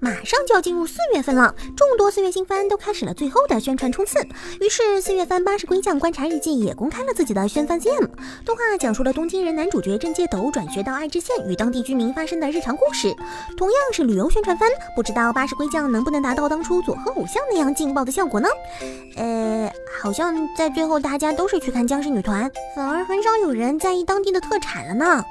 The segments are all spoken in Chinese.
马上就要进入四月份了，众多四月新番都开始了最后的宣传冲刺。于是，四月番《八十龟将观察日记》也公开了自己的宣番 CM 动画，讲述了东京人男主角正介斗转学到爱知县与当地居民发生的日常故事。同样是旅游宣传番，不知道《八十龟将》能不能达到当初佐贺偶像那样劲爆的效果呢？呃，好像在最后大家都是去看僵尸女团，反而很少有人在意当地的特产了呢。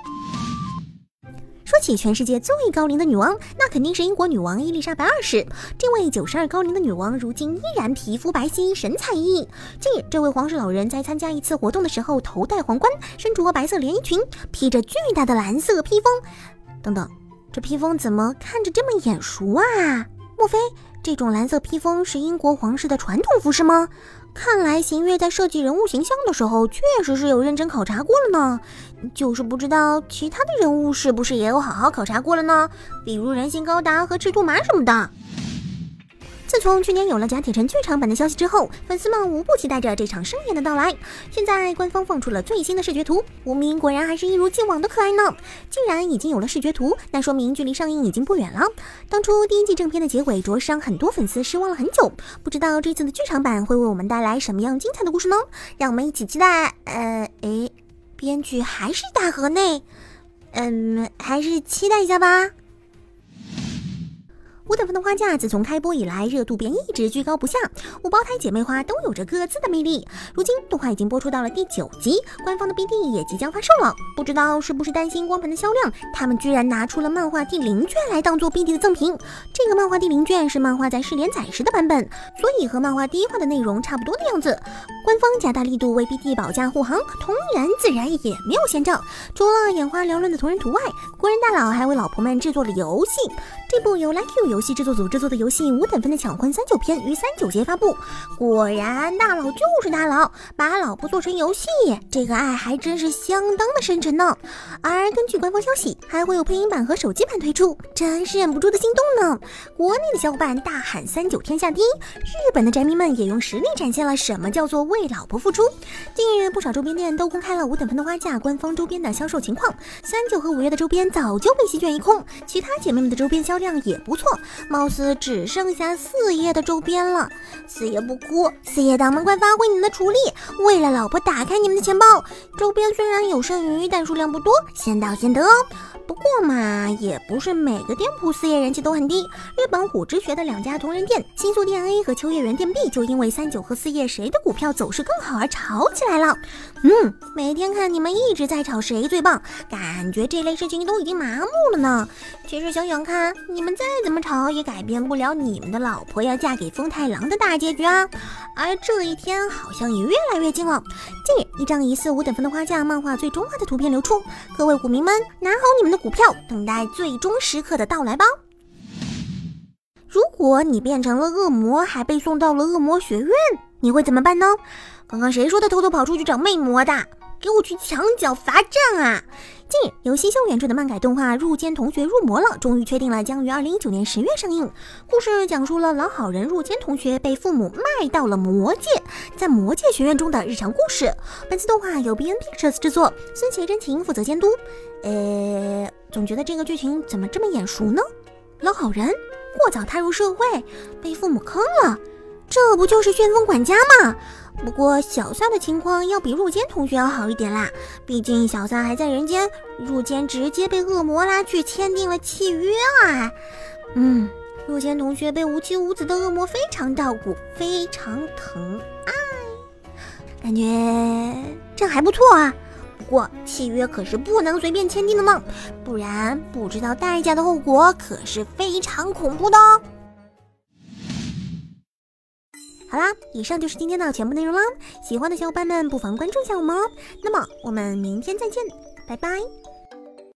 起全世界最高龄的女王，那肯定是英国女王伊丽莎白二世。这位九十二高龄的女王，如今依然皮肤白皙，神采奕奕。近日，这位皇室老人在参加一次活动的时候，头戴皇冠，身着白色连衣裙，披着巨大的蓝色披风。等等，这披风怎么看着这么眼熟啊？莫非这种蓝色披风是英国皇室的传统服饰吗？看来邢月在设计人物形象的时候，确实是有认真考察过了呢。就是不知道其他的人物是不是也有好好考察过了呢？比如人形高达和赤兔马什么的。自从去年有了假铁城剧场版的消息之后，粉丝们无不期待着这场盛宴的到来。现在官方放出了最新的视觉图，无名果然还是一如既往的可爱呢。既然已经有了视觉图，那说明距离上映已经不远了。当初第一季正片的结尾着实让很多粉丝失望了很久，不知道这次的剧场版会为我们带来什么样精彩的故事呢？让我们一起期待。呃，诶，编剧还是大河内，嗯，还是期待一下吧。五等分的花架自从开播以来，热度便一直居高不下。五胞胎姐妹花都有着各自的魅力。如今动画已经播出到了第九集，官方的 BD 也即将发售了。不知道是不是担心光盘的销量，他们居然拿出了漫画第零卷来当做 BD 的赠品。这个漫画第零卷是漫画在试连载时的版本，所以和漫画第一话的内容差不多的样子。官方加大力度为 BD 保驾护航，同人自然也没有闲着。除了眼花缭乱的同人图外，国人大佬还为老婆们制作了游戏。这部由 Like You 游游戏制作组制作的游戏《五等分的抢婚三九篇》于三九节发布。果然，大佬就是大佬，把老婆做成游戏，这个爱还真是相当的深沉呢。而根据官方消息，还会有配音版和手机版推出，真是忍不住的心动呢。国内的小伙伴大喊“三九天下第一”，日本的宅迷们也用实力展现了什么叫做为老婆付出。近日，不少周边店都公开了《五等分的花嫁》官方周边的销售情况，三九和五月的周边早就被席卷一空，其他姐妹们的周边销。量也不错，貌似只剩下四叶的周边了。四叶不哭，四叶党们快发挥你们的厨力，为了老婆打开你们的钱包。周边虽然有剩余，但数量不多，先到先得哦。不过嘛，也不是每个店铺四叶人气都很低。日本虎之学的两家同人店新宿店 A 和秋叶原店 B 就因为三九和四叶谁的股票走势更好而吵起来了。嗯，每天看你们一直在吵谁最棒，感觉这类事情都已经麻木了呢。其实想想看，你们再怎么吵也改变不了你们的老婆要嫁给风太郎的大结局啊。而这一天好像也越来越近了。近日，一张疑似五等分的花嫁漫画最终话的图片流出，各位股民们拿好你们的。股票等待最终时刻的到来吧。如果你变成了恶魔，还被送到了恶魔学院，你会怎么办呢？刚刚谁说的偷偷跑出去找魅魔的？给我去墙角罚站啊！近日，由新秀原著的漫改动画《入间同学入魔了》终于确定了，将于二零一九年十月上映。故事讲述了老好人入间同学被父母卖到了魔界，在魔界学院中的日常故事。本次动画由 B N Pictures 制作，孙协真情负责监督。呃，总觉得这个剧情怎么这么眼熟呢？老好人过早踏入社会，被父母坑了，这不就是旋风管家吗？不过小撒的情况要比入间同学要好一点啦，毕竟小撒还在人间，入间直接被恶魔拉去签订了契约啊。嗯，入间同学被无妻无子的恶魔非常照顾，非常疼爱，感觉这还不错啊。不过契约可是不能随便签订的呢，不然不知道代价的后果可是非常恐怖的哦。好啦，以上就是今天的全部内容啦。喜欢的小伙伴们不妨关注一下我们哦。那么我们明天再见，拜拜。